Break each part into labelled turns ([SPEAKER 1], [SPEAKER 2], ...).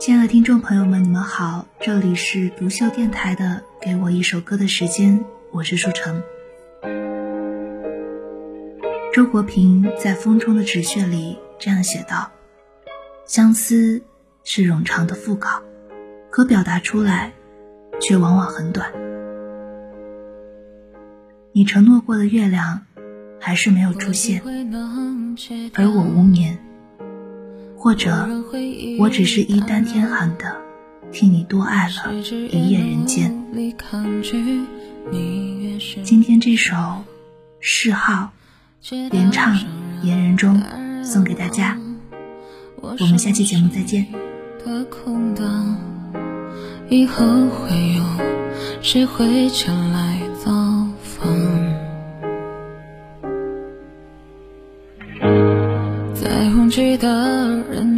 [SPEAKER 1] 亲爱的听众朋友们，你们好，这里是独秀电台的《给我一首歌的时间》，我是舒城。周国平在《风中的纸屑》里这样写道：“相思是冗长的副稿，可表达出来，却往往很短。你承诺过的月亮，还是没有出现，而我无眠。”或者，我只是一丹天寒的，替你多爱了一夜人间。今天这首《嗜好》，原唱言人中，送给大家。我们下期节目再见。
[SPEAKER 2] 以后会有谁会前来造访？拥挤的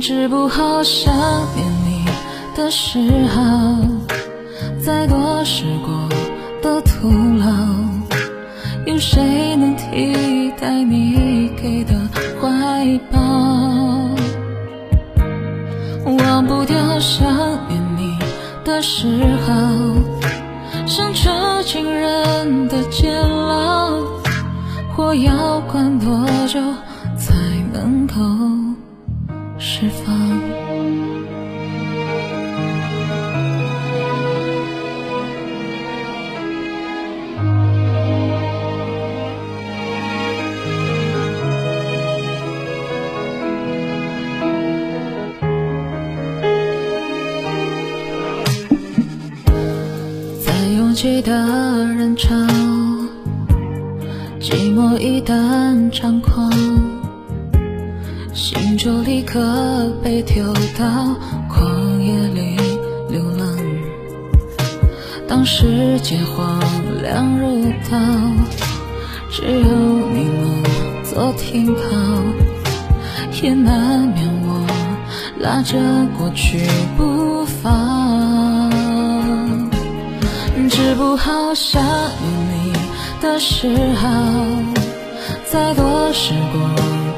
[SPEAKER 2] 治不好想念你的嗜好，再多时过都徒劳。有谁能替代你给的怀抱？忘不掉想念你的嗜好，想囚禁人的监牢，我要关多久才能够？释放。在拥挤的人潮，寂寞一旦猖狂。心就立刻被丢到旷野里流浪。当世界荒凉如岛，只有你能做停靠，也难免我拉着过去不放。治不好想念你的嗜好，再多时光。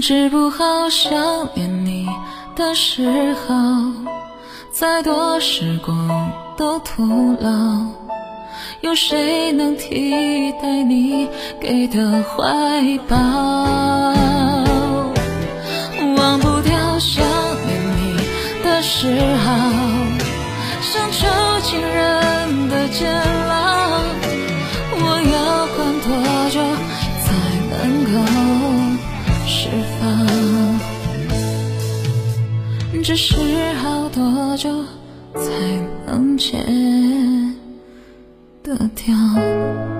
[SPEAKER 2] 治不好想念你的嗜好，再多时光都徒劳。有谁能替代你给的怀抱？只是好多久才能戒得掉？